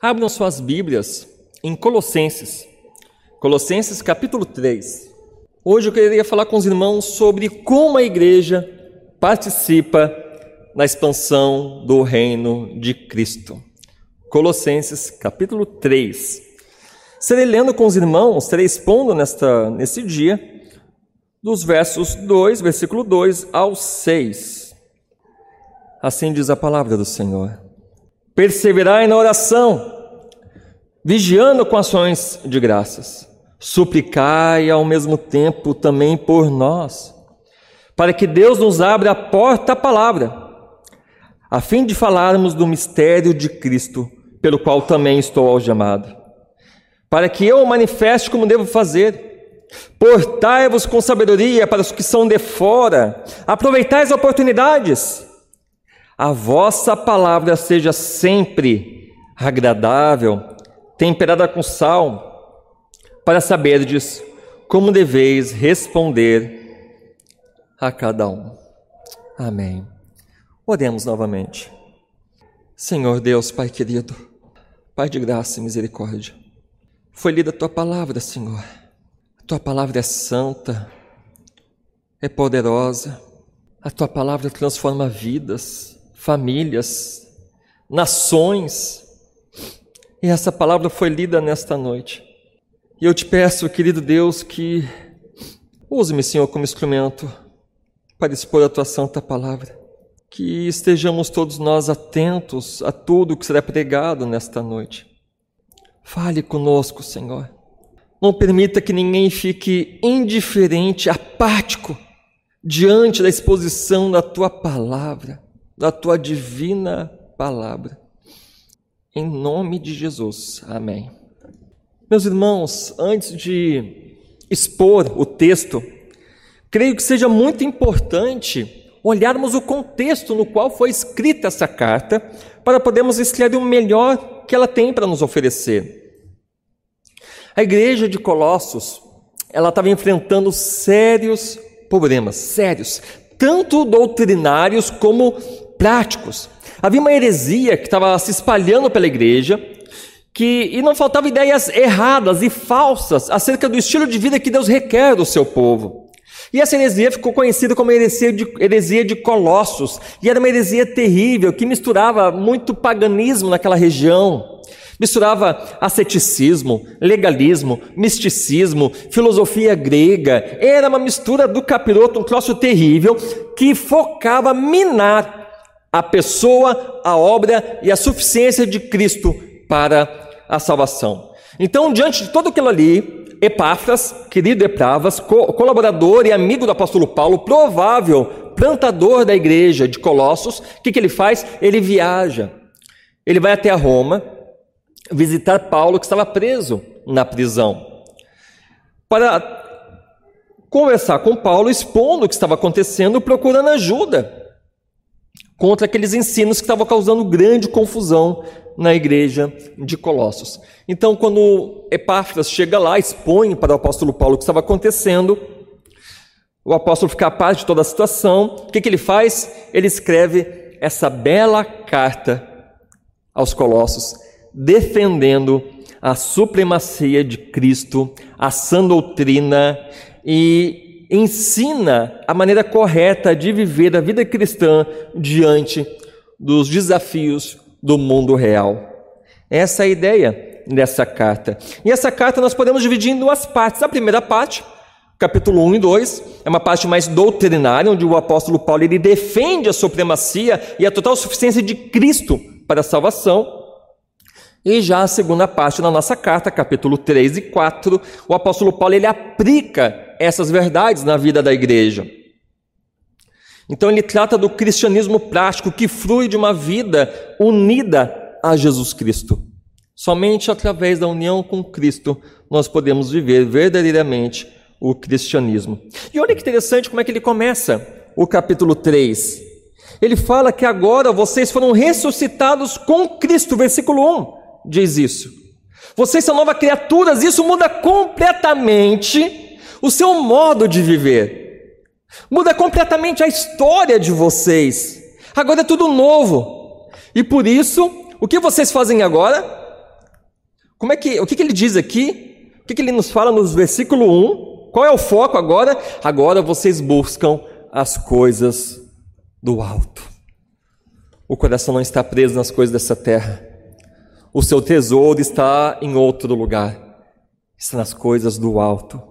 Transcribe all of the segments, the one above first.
Abram suas Bíblias em Colossenses, Colossenses capítulo 3. Hoje eu queria falar com os irmãos sobre como a igreja participa na expansão do reino de Cristo. Colossenses capítulo 3. Serei lendo com os irmãos, serei expondo nesta, nesse dia, dos versos 2, versículo 2 ao 6. Assim diz a palavra do Senhor. Perseverai na oração, vigiando com ações de graças. Suplicai ao mesmo tempo também por nós, para que Deus nos abra a porta à palavra, a fim de falarmos do mistério de Cristo, pelo qual também estou algemado, para que eu o manifeste como devo fazer. Portai-vos com sabedoria para os que são de fora, aproveitai as oportunidades a vossa palavra seja sempre agradável, temperada com sal, para saberdes como deveis responder a cada um. Amém. Oremos novamente. Senhor Deus, Pai querido, Pai de graça e misericórdia, foi lida a tua palavra, Senhor. A tua palavra é santa, é poderosa, a tua palavra transforma vidas famílias, nações. E essa palavra foi lida nesta noite. E eu te peço, querido Deus, que use-me, Senhor, como instrumento para expor a tua santa palavra. Que estejamos todos nós atentos a tudo que será pregado nesta noite. Fale conosco, Senhor. Não permita que ninguém fique indiferente, apático, diante da exposição da tua palavra da tua divina palavra. Em nome de Jesus. Amém. Meus irmãos, antes de expor o texto, creio que seja muito importante olharmos o contexto no qual foi escrita essa carta, para podermos extrair o melhor que ela tem para nos oferecer. A igreja de Colossos, ela estava enfrentando sérios problemas, sérios, tanto doutrinários como práticos. Havia uma heresia que estava se espalhando pela igreja, que, e não faltavam ideias erradas e falsas acerca do estilo de vida que Deus requer do seu povo. E essa heresia ficou conhecida como heresia de, heresia de Colossos, e era uma heresia terrível que misturava muito paganismo naquela região. Misturava asceticismo, legalismo, misticismo, filosofia grega. Era uma mistura do capiroto, um troço terrível, que focava minar a pessoa, a obra e a suficiência de Cristo para a salvação. Então, diante de tudo aquilo ali, Epáfras, querido Epáfras, co colaborador e amigo do apóstolo Paulo, provável plantador da igreja de Colossos, o que, que ele faz? Ele viaja. Ele vai até Roma visitar Paulo, que estava preso na prisão, para conversar com Paulo, expondo o que estava acontecendo, procurando ajuda contra aqueles ensinos que estavam causando grande confusão na igreja de Colossos. Então, quando Epáfras chega lá, expõe para o apóstolo Paulo o que estava acontecendo, o apóstolo fica a paz de toda a situação, o que, que ele faz? Ele escreve essa bela carta aos Colossos, defendendo a supremacia de Cristo, a sã doutrina e ensina a maneira correta de viver a vida cristã diante dos desafios do mundo real. Essa é a ideia dessa carta. E essa carta nós podemos dividir em duas partes. A primeira parte, capítulo 1 e 2, é uma parte mais doutrinária, onde o apóstolo Paulo ele defende a supremacia e a total suficiência de Cristo para a salvação. E já a segunda parte da nossa carta, capítulo 3 e 4, o apóstolo Paulo ele aplica essas verdades na vida da igreja. Então ele trata do cristianismo prático que flui de uma vida unida a Jesus Cristo. Somente através da união com Cristo nós podemos viver verdadeiramente o cristianismo. E olha que interessante como é que ele começa o capítulo 3. Ele fala que agora vocês foram ressuscitados com Cristo, versículo 1 diz isso. Vocês são novas criaturas, isso muda completamente o seu modo de viver. Muda completamente a história de vocês. Agora é tudo novo. E por isso, o que vocês fazem agora? Como é que, o que, que ele diz aqui? O que, que ele nos fala no versículo 1? Qual é o foco agora? Agora vocês buscam as coisas do alto. O coração não está preso nas coisas dessa terra. O seu tesouro está em outro lugar. Está nas coisas do alto.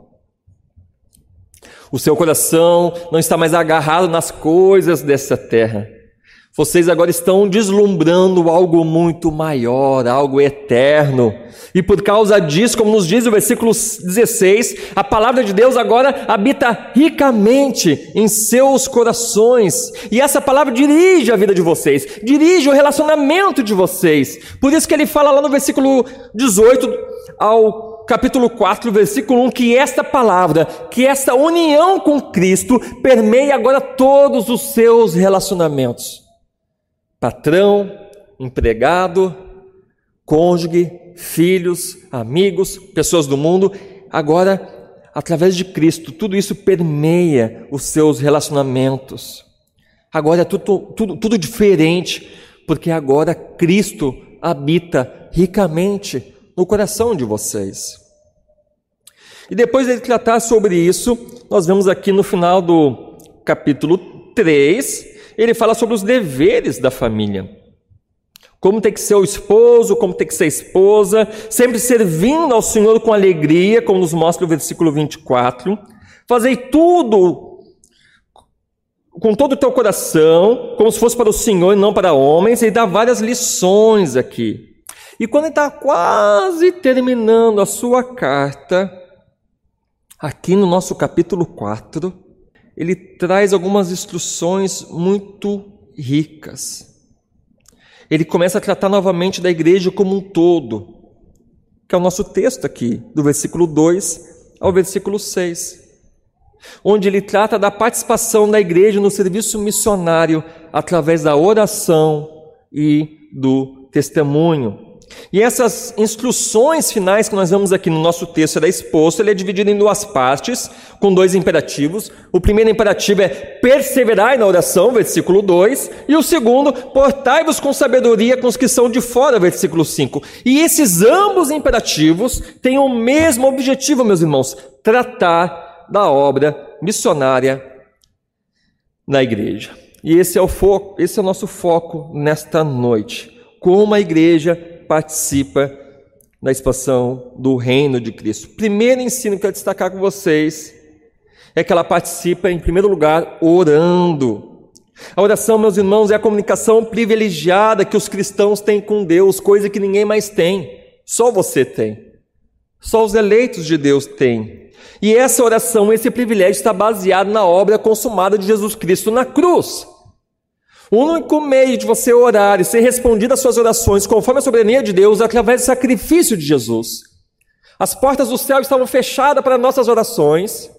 O seu coração não está mais agarrado nas coisas dessa terra. Vocês agora estão deslumbrando algo muito maior, algo eterno. E por causa disso, como nos diz o versículo 16, a palavra de Deus agora habita ricamente em seus corações. E essa palavra dirige a vida de vocês, dirige o relacionamento de vocês. Por isso que ele fala lá no versículo 18 ao capítulo 4, versículo 1, que esta palavra, que esta união com Cristo permeia agora todos os seus relacionamentos patrão, empregado, cônjuge, filhos, amigos, pessoas do mundo. Agora, através de Cristo, tudo isso permeia os seus relacionamentos. Agora é tudo, tudo, tudo diferente, porque agora Cristo habita ricamente no coração de vocês. E depois de tratar sobre isso, nós vemos aqui no final do capítulo 3, ele fala sobre os deveres da família. Como tem que ser o esposo, como tem que ser a esposa, sempre servindo ao Senhor com alegria, como nos mostra o versículo 24. Fazei tudo com todo o teu coração, como se fosse para o Senhor e não para homens, e dá várias lições aqui. E quando ele está quase terminando a sua carta, aqui no nosso capítulo 4, ele traz algumas instruções muito ricas. Ele começa a tratar novamente da igreja como um todo, que é o nosso texto aqui, do versículo 2 ao versículo 6, onde ele trata da participação da igreja no serviço missionário através da oração e do testemunho. E essas instruções finais que nós vemos aqui no nosso texto é exposto, ele é dividido em duas partes, com dois imperativos. O primeiro imperativo é perseverai na oração, versículo 2, e o segundo, portai-vos com sabedoria com os que são de fora, versículo 5. E esses ambos imperativos têm o mesmo objetivo, meus irmãos, tratar da obra missionária na igreja. E esse é o foco, esse é o nosso foco nesta noite. Como a igreja participa da expansão do reino de Cristo. Primeiro ensino que eu quero destacar com vocês é que ela participa, em primeiro lugar, orando. A oração, meus irmãos, é a comunicação privilegiada que os cristãos têm com Deus, coisa que ninguém mais tem, só você tem. Só os eleitos de Deus têm. E essa oração, esse privilégio está baseado na obra consumada de Jesus Cristo na cruz. O único meio de você orar e ser respondido às suas orações conforme a soberania de Deus é através do sacrifício de Jesus. As portas do céu estavam fechadas para nossas orações.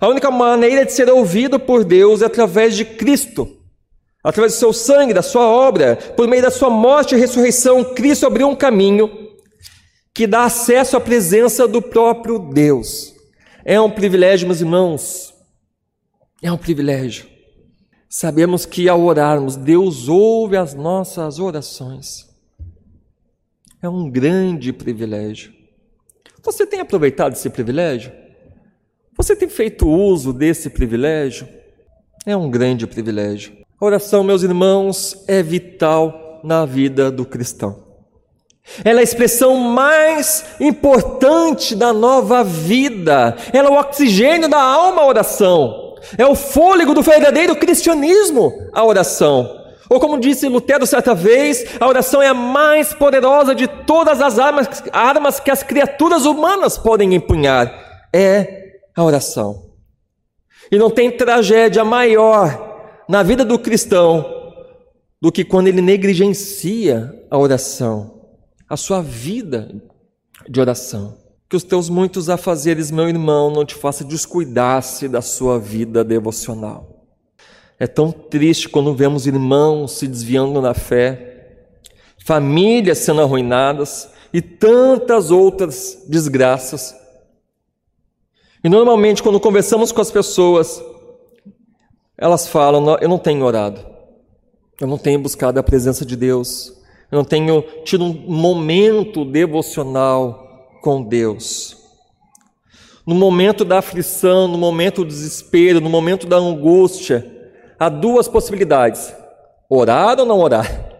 A única maneira de ser ouvido por Deus é através de Cristo. Através do seu sangue, da sua obra, por meio da sua morte e ressurreição, Cristo abriu um caminho que dá acesso à presença do próprio Deus. É um privilégio, meus irmãos. É um privilégio. Sabemos que ao orarmos, Deus ouve as nossas orações. É um grande privilégio. Você tem aproveitado esse privilégio? Você tem feito uso desse privilégio? É um grande privilégio. A oração, meus irmãos, é vital na vida do cristão. Ela é a expressão mais importante da nova vida. Ela é o oxigênio da alma, a oração. É o fôlego do verdadeiro cristianismo, a oração. Ou como disse Lutero certa vez, a oração é a mais poderosa de todas as armas, armas que as criaturas humanas podem empunhar. É a oração. E não tem tragédia maior na vida do cristão do que quando ele negligencia a oração, a sua vida de oração. Que os teus muitos afazeres, meu irmão, não te faça descuidar-se da sua vida devocional. É tão triste quando vemos irmãos se desviando na fé, famílias sendo arruinadas e tantas outras desgraças. E normalmente, quando conversamos com as pessoas, elas falam: Eu não tenho orado, eu não tenho buscado a presença de Deus, Eu não tenho tido um momento devocional com Deus. No momento da aflição, no momento do desespero, no momento da angústia, há duas possibilidades: orar ou não orar.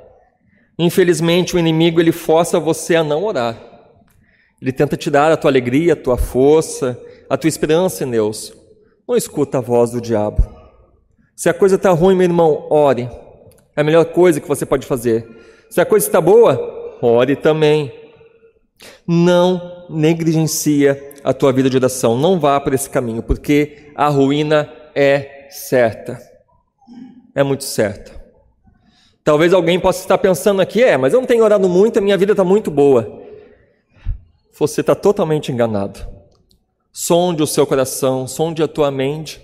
Infelizmente, o inimigo ele força você a não orar. Ele tenta tirar a tua alegria, a tua força, a tua esperança em Deus. Não escuta a voz do diabo. Se a coisa está ruim, meu irmão, ore. É a melhor coisa que você pode fazer. Se a coisa está boa, ore também. Não negligencia a tua vida de oração. Não vá por esse caminho, porque a ruína é certa. É muito certa. Talvez alguém possa estar pensando aqui, é, mas eu não tenho orado muito, a minha vida está muito boa. Você está totalmente enganado. Sonde o seu coração, sonde a tua mente,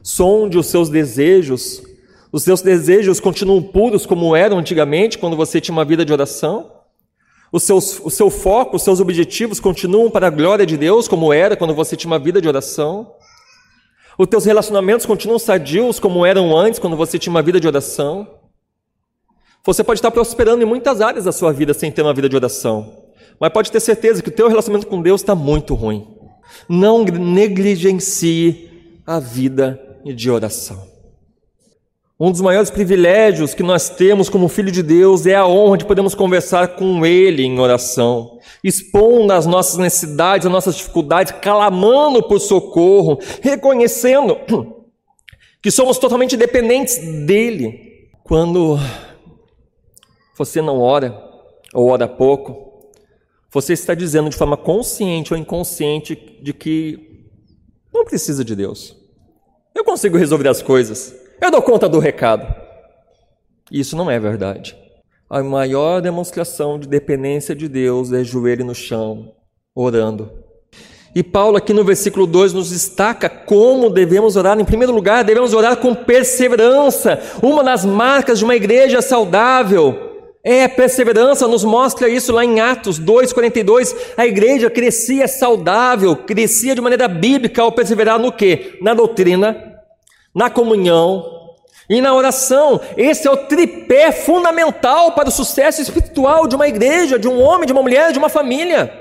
sonde os seus desejos. Os seus desejos continuam puros como eram antigamente, quando você tinha uma vida de oração? O seu, o seu foco, os seus objetivos continuam para a glória de Deus, como era quando você tinha uma vida de oração? Os teus relacionamentos continuam sadios, como eram antes, quando você tinha uma vida de oração? Você pode estar prosperando em muitas áreas da sua vida sem ter uma vida de oração, mas pode ter certeza que o teu relacionamento com Deus está muito ruim. Não negligencie a vida de oração. Um dos maiores privilégios que nós temos como filho de Deus é a honra de podermos conversar com Ele em oração, expondo as nossas necessidades, as nossas dificuldades, clamando por socorro, reconhecendo que somos totalmente dependentes dEle. Quando você não ora, ou ora pouco, você está dizendo de forma consciente ou inconsciente de que não precisa de Deus. Eu consigo resolver as coisas. Eu dou conta do recado. Isso não é verdade. A maior demonstração de dependência de Deus é joelho no chão, orando. E Paulo, aqui no versículo 2, nos destaca como devemos orar. Em primeiro lugar, devemos orar com perseverança. Uma das marcas de uma igreja saudável é perseverança, nos mostra isso lá em Atos 2,42. A igreja crescia saudável, crescia de maneira bíblica ao perseverar no quê? Na doutrina, na comunhão e na oração. Esse é o tripé fundamental para o sucesso espiritual de uma igreja, de um homem, de uma mulher, de uma família.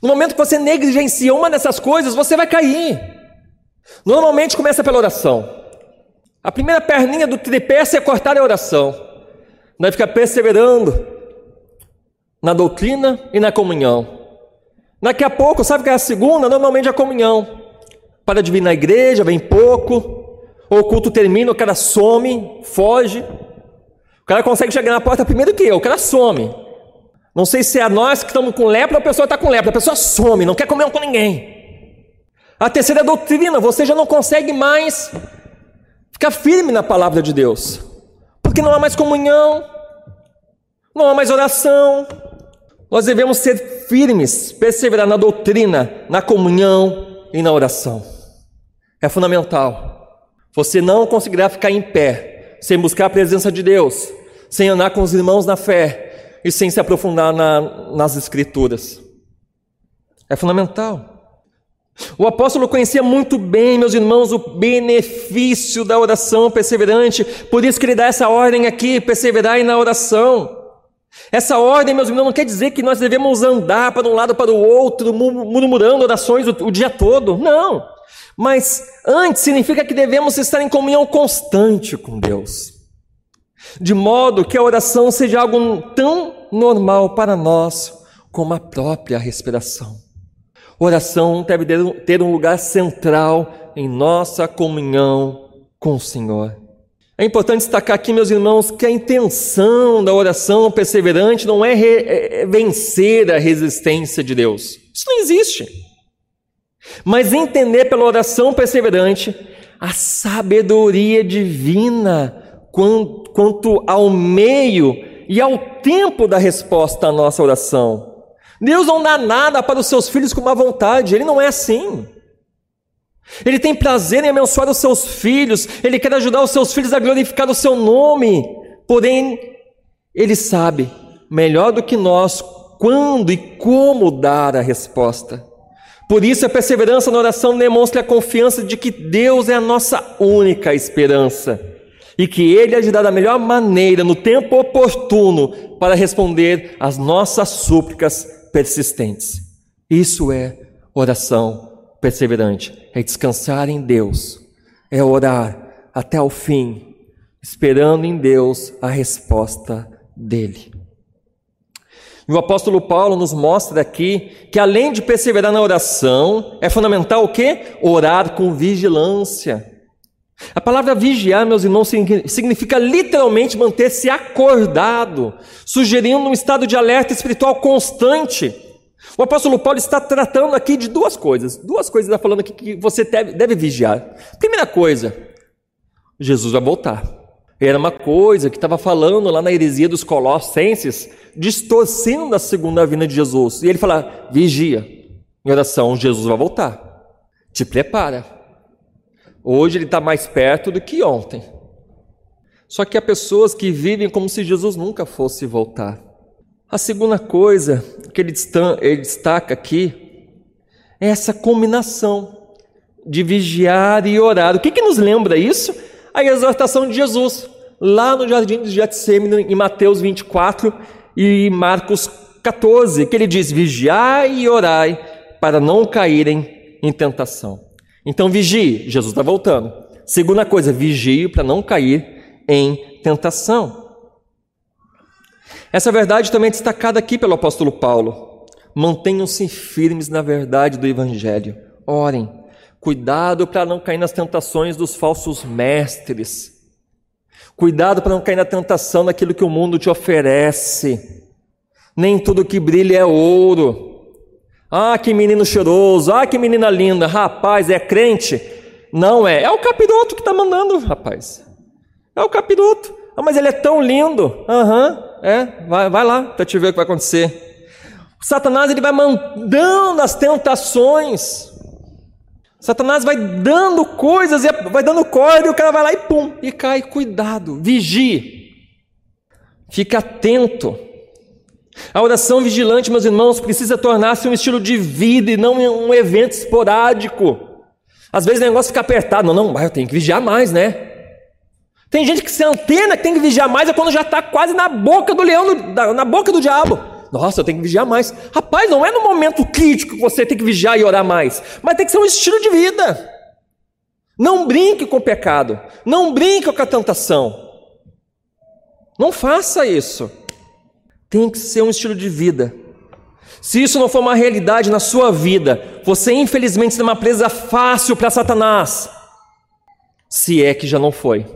No momento que você negligencia uma dessas coisas, você vai cair. Normalmente começa pela oração. A primeira perninha do tripé é cortar a oração. Vai ficar perseverando na doutrina e na comunhão. Daqui a pouco, sabe que é a segunda? Normalmente é a comunhão. Para de vir na igreja, vem pouco, ou o culto termina, o cara some, foge. O cara consegue chegar na porta primeiro que eu, o cara some. Não sei se é nós que estamos com lepra ou a pessoa está com lepra. A pessoa some, não quer comer com ninguém. A terceira doutrina, você já não consegue mais ficar firme na palavra de Deus. Porque não há mais comunhão, não há mais oração. Nós devemos ser firmes, perseverar na doutrina, na comunhão e na oração. É fundamental. Você não conseguirá ficar em pé sem buscar a presença de Deus, sem andar com os irmãos na fé e sem se aprofundar na, nas Escrituras. É fundamental. O apóstolo conhecia muito bem, meus irmãos, o benefício da oração perseverante, por isso que ele dá essa ordem aqui: perseverar na oração. Essa ordem, meus irmãos, não quer dizer que nós devemos andar para um lado para o outro, murmurando orações o, o dia todo. Não. Mas antes significa que devemos estar em comunhão constante com Deus, de modo que a oração seja algo tão normal para nós como a própria respiração. Oração deve ter um lugar central em nossa comunhão com o Senhor. É importante destacar aqui, meus irmãos, que a intenção da oração perseverante não é, é, é vencer a resistência de Deus. Isso não existe mas entender pela oração perseverante a sabedoria divina quanto ao meio e ao tempo da resposta à nossa oração. Deus não dá nada para os seus filhos com má vontade, Ele não é assim. Ele tem prazer em abençoar os seus filhos, Ele quer ajudar os seus filhos a glorificar o seu nome, porém, Ele sabe melhor do que nós quando e como dar a resposta. Por isso, a perseverança na oração demonstra a confiança de que Deus é a nossa única esperança. e que Ele agirá da melhor maneira, no tempo oportuno, para responder às nossas súplicas persistentes. Isso é oração perseverante, é descansar em Deus, é orar até o fim, esperando em Deus a resposta dele. E o apóstolo Paulo nos mostra aqui que além de perseverar na oração, é fundamental o quê? Orar com vigilância. A palavra vigiar, meus irmãos, significa literalmente manter-se acordado, sugerindo um estado de alerta espiritual constante. O apóstolo Paulo está tratando aqui de duas coisas. Duas coisas está falando aqui que você deve, deve vigiar. Primeira coisa, Jesus vai voltar. Era uma coisa que estava falando lá na heresia dos Colossenses, distorcendo a segunda vinda de Jesus. E ele fala: vigia, em oração, Jesus vai voltar. Te prepara. Hoje ele está mais perto do que ontem. Só que há pessoas que vivem como se Jesus nunca fosse voltar. A segunda coisa que ele destaca aqui é essa combinação de vigiar e orar. O que, que nos lembra isso? A exortação de Jesus, lá no jardim de Getsemane, em Mateus 24 e Marcos 14, que ele diz: Vigiai e orai para não caírem em tentação. Então vigie, Jesus está voltando. Segunda coisa, vigie para não cair em tentação. Essa verdade também é destacada aqui pelo apóstolo Paulo. Mantenham-se firmes na verdade do Evangelho. Orem. Cuidado para não cair nas tentações dos falsos mestres. Cuidado para não cair na tentação daquilo que o mundo te oferece. Nem tudo que brilha é ouro. Ah, que menino cheiroso, ah, que menina linda, rapaz, é crente? Não é, é o capiroto que está mandando, rapaz. É o capiroto. Ah, mas ele é tão lindo. Aham, uhum, é, vai, vai lá para te ver o que vai acontecer. Satanás ele vai mandando as tentações. Satanás vai dando coisas, vai dando corda e o cara vai lá e pum, e cai. Cuidado, vigie. Fica atento. A oração vigilante, meus irmãos, precisa tornar-se um estilo de vida e não um evento esporádico. Às vezes o negócio fica apertado. Não, não, eu tenho que vigiar mais, né? Tem gente que se antena que tem que vigiar mais é quando já está quase na boca do leão, na boca do diabo. Nossa, eu tenho que vigiar mais. Rapaz, não é no momento crítico que você tem que vigiar e orar mais, mas tem que ser um estilo de vida. Não brinque com o pecado, não brinque com a tentação. Não faça isso tem que ser um estilo de vida. Se isso não for uma realidade na sua vida, você infelizmente tem uma presa fácil para Satanás. Se é que já não foi.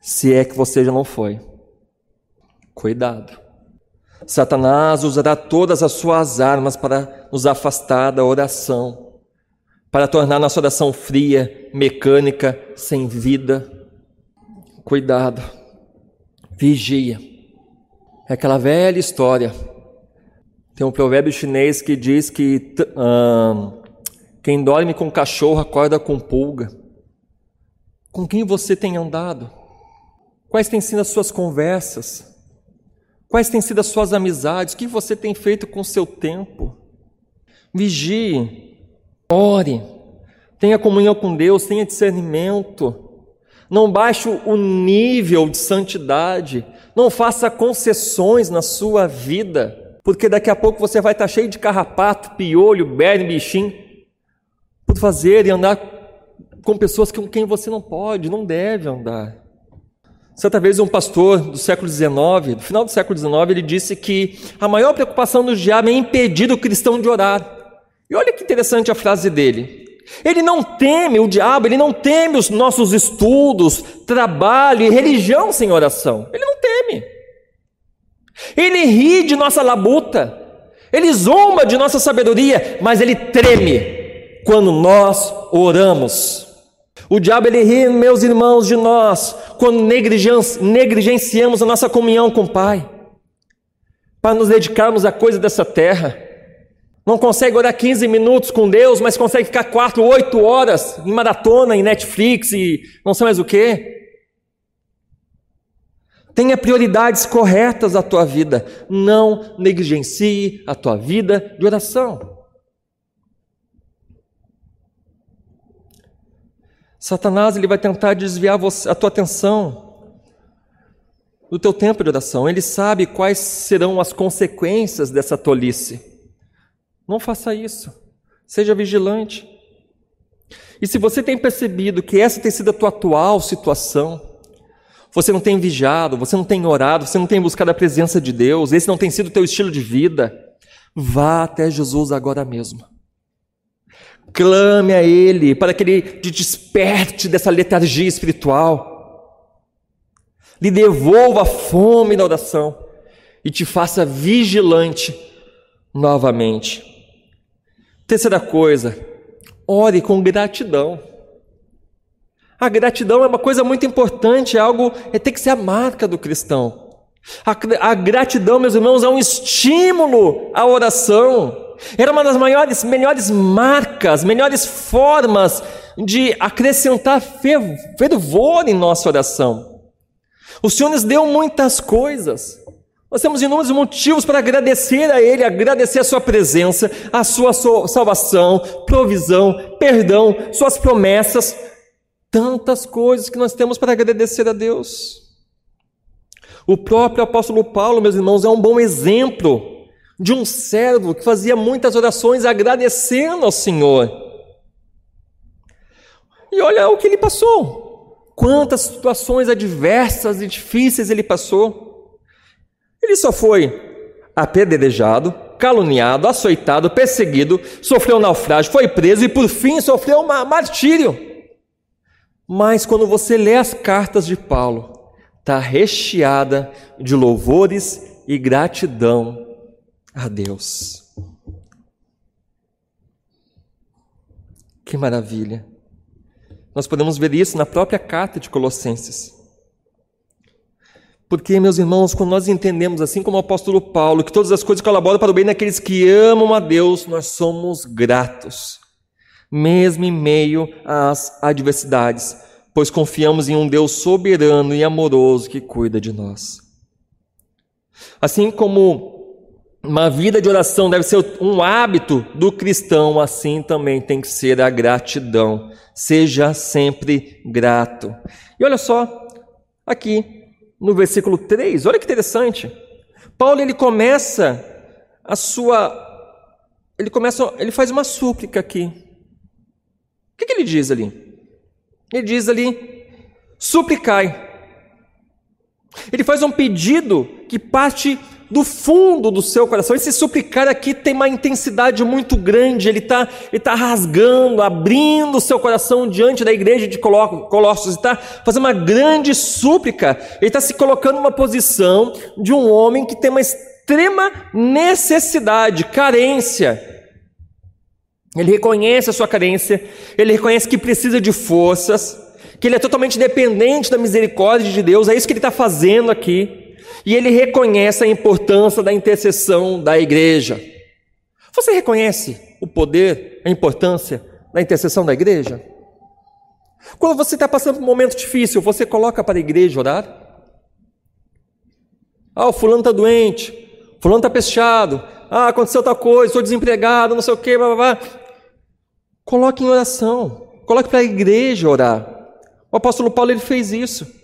Se é que você já não foi. Cuidado. Satanás usará todas as suas armas para nos afastar da oração, para tornar nossa oração fria, mecânica, sem vida. Cuidado. Vigia. É aquela velha história. Tem um provérbio chinês que diz que quem dorme com cachorro acorda com pulga. Com quem você tem andado? Quais têm sido as suas conversas? Quais têm sido as suas amizades? O que você tem feito com o seu tempo? Vigie, ore, tenha comunhão com Deus, tenha discernimento. Não baixe o nível de santidade não faça concessões na sua vida, porque daqui a pouco você vai estar cheio de carrapato, piolho, berne, bichinho, por fazer e andar com pessoas com quem você não pode, não deve andar. Certa vez um pastor do século XIX, do final do século XIX, ele disse que a maior preocupação do diabo é impedir o cristão de orar. E olha que interessante a frase dele. Ele não teme o diabo, ele não teme os nossos estudos, trabalho e religião sem oração. Ele não teme. Ele ri de nossa labuta, ele zomba de nossa sabedoria, mas ele treme quando nós oramos. O diabo ele ri, meus irmãos, de nós quando negligenciamos a nossa comunhão com o Pai, para nos dedicarmos à coisa dessa terra. Não consegue orar 15 minutos com Deus, mas consegue ficar 4, 8 horas em maratona, em Netflix e não sei mais o que. Tenha prioridades corretas na tua vida. Não negligencie a tua vida de oração. Satanás ele vai tentar desviar você, a tua atenção do teu tempo de oração. Ele sabe quais serão as consequências dessa tolice. Não faça isso. Seja vigilante. E se você tem percebido que essa tem sido a tua atual situação, você não tem vigiado, você não tem orado, você não tem buscado a presença de Deus, esse não tem sido o teu estilo de vida, vá até Jesus agora mesmo. Clame a Ele para que Ele te desperte dessa letargia espiritual lhe devolva a fome da oração e te faça vigilante novamente. Terceira coisa, ore com gratidão. A gratidão é uma coisa muito importante, é algo, é, tem que ser a marca do cristão. A, a gratidão, meus irmãos, é um estímulo à oração. Era uma das maiores, melhores marcas, melhores formas de acrescentar fervor em nossa oração. O Senhor nos deu muitas coisas. Nós temos inúmeros motivos para agradecer a Ele, agradecer a Sua presença, a Sua salvação, provisão, perdão, Suas promessas. Tantas coisas que nós temos para agradecer a Deus. O próprio apóstolo Paulo, meus irmãos, é um bom exemplo de um servo que fazia muitas orações agradecendo ao Senhor. E olha o que ele passou. Quantas situações adversas e difíceis ele passou. Ele só foi apedrejado, caluniado, açoitado, perseguido, sofreu um naufrágio, foi preso e por fim sofreu um martírio. Mas quando você lê as cartas de Paulo, está recheada de louvores e gratidão a Deus. Que maravilha! Nós podemos ver isso na própria carta de Colossenses. Porque, meus irmãos, quando nós entendemos, assim como o apóstolo Paulo, que todas as coisas colaboram para o bem daqueles que amam a Deus, nós somos gratos, mesmo em meio às adversidades, pois confiamos em um Deus soberano e amoroso que cuida de nós. Assim como uma vida de oração deve ser um hábito do cristão, assim também tem que ser a gratidão. Seja sempre grato. E olha só, aqui no versículo 3, olha que interessante. Paulo ele começa a sua ele começa, ele faz uma súplica aqui. O que, que ele diz ali? Ele diz ali: suplicai. Ele faz um pedido que parte do fundo do seu coração. Esse suplicar aqui tem uma intensidade muito grande, ele está ele tá rasgando, abrindo o seu coração diante da igreja de Colossos, está fazendo uma grande súplica, ele está se colocando numa posição de um homem que tem uma extrema necessidade, carência. Ele reconhece a sua carência, ele reconhece que precisa de forças, que ele é totalmente dependente da misericórdia de Deus, é isso que ele está fazendo aqui. E ele reconhece a importância da intercessão da igreja. Você reconhece o poder, a importância da intercessão da igreja? Quando você está passando por um momento difícil, você coloca para a igreja orar? Ah, o fulano está doente, o fulano está fechado, ah, aconteceu tal coisa, estou desempregado, não sei o quê, blá, blá, blá. Coloque em oração, coloque para a igreja orar. O apóstolo Paulo ele fez isso.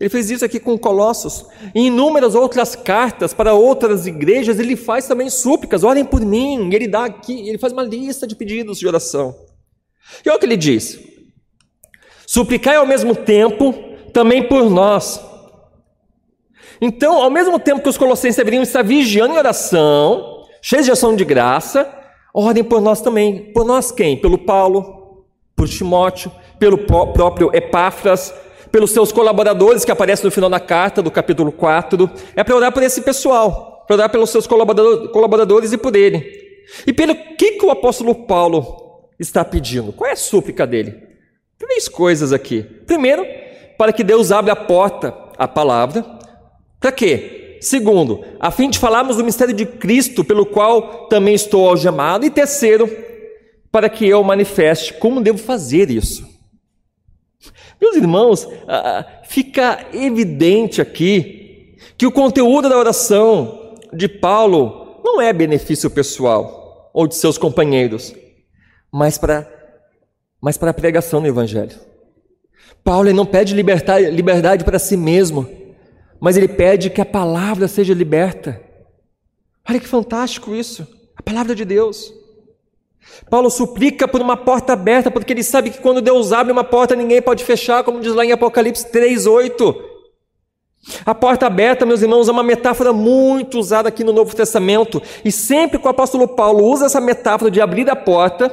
Ele fez isso aqui com Colossos. Em inúmeras outras cartas para outras igrejas, ele faz também súplicas, orem por mim. Ele dá aqui, ele faz uma lista de pedidos de oração. E olha o que ele diz: Suplicai ao mesmo tempo também por nós. Então, ao mesmo tempo que os colossenses deveriam estar vigiando em oração, cheios de ação de graça, orem por nós também. Por nós quem? Pelo Paulo, por Timóteo, pelo próprio Epáfras, pelos seus colaboradores, que aparece no final da carta, do capítulo 4, é para orar por esse pessoal, para orar pelos seus colaboradores e por ele. E pelo que, que o apóstolo Paulo está pedindo? Qual é a súplica dele? Três coisas aqui. Primeiro, para que Deus abra a porta à palavra. Para quê? Segundo, a fim de falarmos do mistério de Cristo, pelo qual também estou algemado. E terceiro, para que eu manifeste como devo fazer isso. Meus irmãos, fica evidente aqui que o conteúdo da oração de Paulo não é benefício pessoal ou de seus companheiros, mas para, mas para a pregação do Evangelho. Paulo não pede liberdade para si mesmo, mas ele pede que a palavra seja liberta. Olha que fantástico isso, a palavra de Deus. Paulo suplica por uma porta aberta, porque ele sabe que quando Deus abre uma porta, ninguém pode fechar, como diz lá em Apocalipse 3:8. A porta aberta, meus irmãos, é uma metáfora muito usada aqui no Novo Testamento, e sempre que o apóstolo Paulo usa essa metáfora de abrir a porta,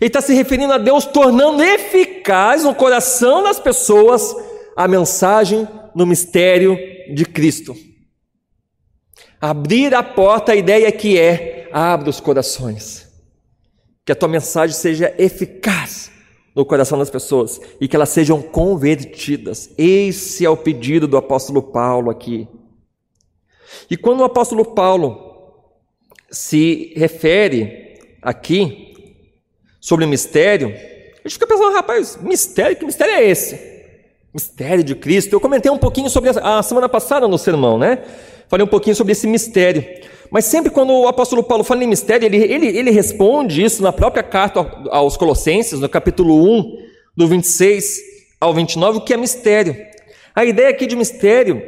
ele está se referindo a Deus tornando eficaz no coração das pessoas a mensagem no mistério de Cristo. Abrir a porta, a ideia que é, abre os corações. Que a tua mensagem seja eficaz no coração das pessoas e que elas sejam convertidas. Esse é o pedido do apóstolo Paulo aqui. E quando o apóstolo Paulo se refere aqui sobre o mistério, a gente fica pensando, rapaz, mistério, que mistério é esse? Mistério de Cristo. Eu comentei um pouquinho sobre a semana passada no sermão, né? Falei um pouquinho sobre esse mistério. Mas sempre quando o apóstolo Paulo fala em mistério, ele, ele, ele responde isso na própria carta aos Colossenses, no capítulo 1, do 26 ao 29, o que é mistério. A ideia aqui de mistério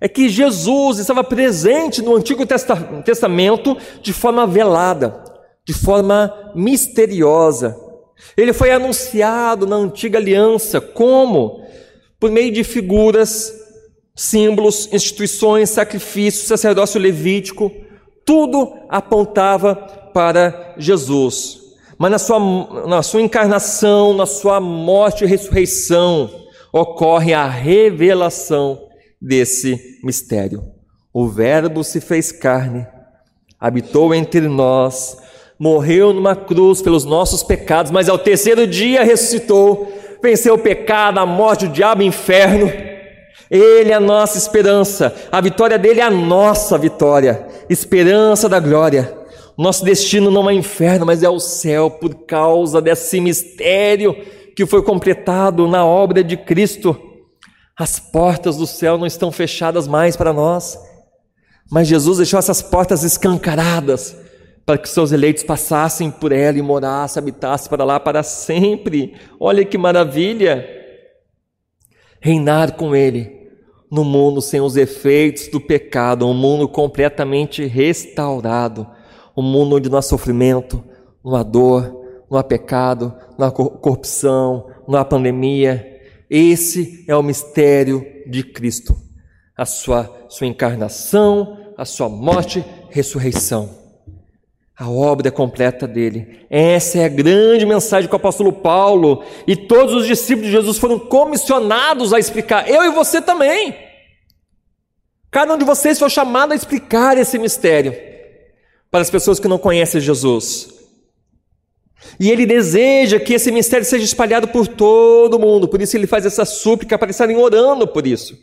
é que Jesus estava presente no Antigo Testamento de forma velada, de forma misteriosa. Ele foi anunciado na antiga aliança como? Por meio de figuras, símbolos, instituições, sacrifícios, sacerdócio levítico, tudo apontava para Jesus. Mas na sua, na sua encarnação, na sua morte e ressurreição, ocorre a revelação desse mistério. O Verbo se fez carne, habitou entre nós, morreu numa cruz pelos nossos pecados, mas ao terceiro dia ressuscitou, venceu o pecado, a morte, o diabo, o inferno ele é a nossa esperança, a vitória dele é a nossa vitória, esperança da glória. Nosso destino não é inferno, mas é o céu, por causa desse mistério que foi completado na obra de Cristo. As portas do céu não estão fechadas mais para nós, mas Jesus deixou essas portas escancaradas para que seus eleitos passassem por ela e morassem, habitassem para lá para sempre. Olha que maravilha! Reinar com Ele no mundo sem os efeitos do pecado, um mundo completamente restaurado, um mundo onde não há sofrimento, não há dor, não há pecado, não há corrupção, não há pandemia. Esse é o mistério de Cristo, a sua, sua encarnação, a sua morte, ressurreição. A obra completa dele. Essa é a grande mensagem que o apóstolo Paulo e todos os discípulos de Jesus foram comissionados a explicar. Eu e você também. Cada um de vocês foi chamado a explicar esse mistério para as pessoas que não conhecem Jesus. E ele deseja que esse mistério seja espalhado por todo mundo, por isso ele faz essa súplica para estarem orando por isso.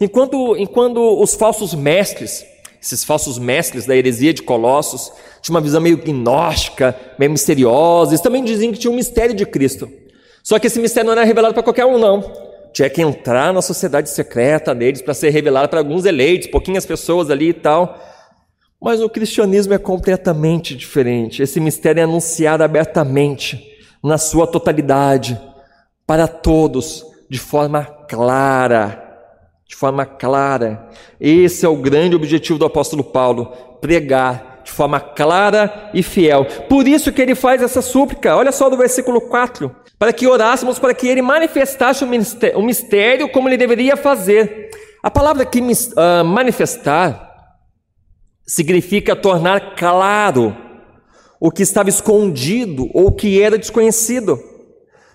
Enquanto, enquanto os falsos mestres, esses falsos mestres da heresia de Colossos, tinham uma visão meio gnóstica, meio misteriosa, eles também diziam que tinha um mistério de Cristo. Só que esse mistério não era revelado para qualquer um, não tinha que entrar na sociedade secreta deles para ser revelado para alguns eleitos, pouquinhas pessoas ali e tal. Mas o cristianismo é completamente diferente. Esse mistério é anunciado abertamente, na sua totalidade, para todos, de forma clara. De forma clara. Esse é o grande objetivo do apóstolo Paulo: pregar de forma clara e fiel. Por isso que ele faz essa súplica. Olha só do versículo 4 para que orássemos para que ele manifestasse o mistério como ele deveria fazer. A palavra aqui, uh, manifestar, significa tornar claro o que estava escondido ou o que era desconhecido.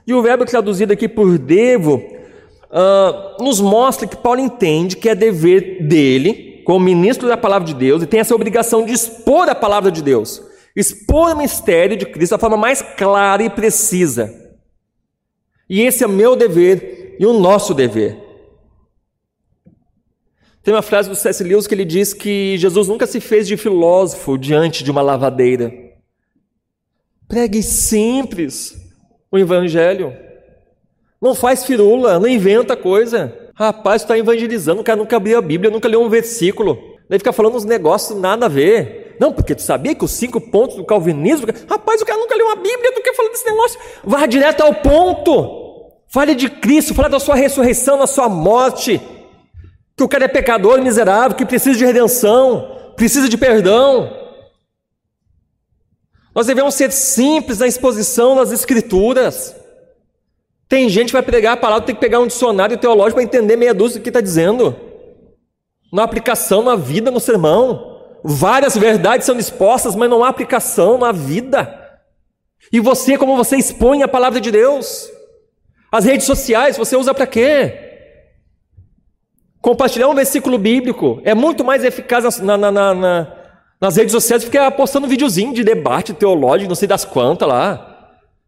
E o verbo traduzido aqui por devo uh, nos mostra que Paulo entende que é dever dele, como ministro da palavra de Deus, e tem essa obrigação de expor a palavra de Deus, expor o mistério de Cristo da forma mais clara e precisa. E esse é meu dever e o nosso dever. Tem uma frase do C.S. Lewis que ele diz que Jesus nunca se fez de filósofo diante de uma lavadeira. Pregue simples o evangelho. Não faz firula, não inventa coisa. Rapaz, está evangelizando, o cara nunca abriu a Bíblia, nunca leu um versículo. Daí fica falando uns negócios nada a ver. Não, porque tu sabia que os cinco pontos do calvinismo. Rapaz, o cara nunca leu uma Bíblia, tu quer falar desse negócio? Vá direto ao ponto. Fale de Cristo, fale da sua ressurreição, da sua morte. Que o cara é pecador, miserável, que precisa de redenção, precisa de perdão. Nós devemos ser simples na exposição nas Escrituras. Tem gente que vai pregar a palavra, tem que pegar um dicionário teológico para entender meia dúzia do que está dizendo. Na aplicação na vida, no sermão. Várias verdades são expostas, mas não há aplicação na vida. E você, como você expõe a palavra de Deus? As redes sociais, você usa para quê? Compartilhar um versículo bíblico é muito mais eficaz na, na, na, nas redes sociais do que postando um videozinho de debate teológico, não sei das quantas lá.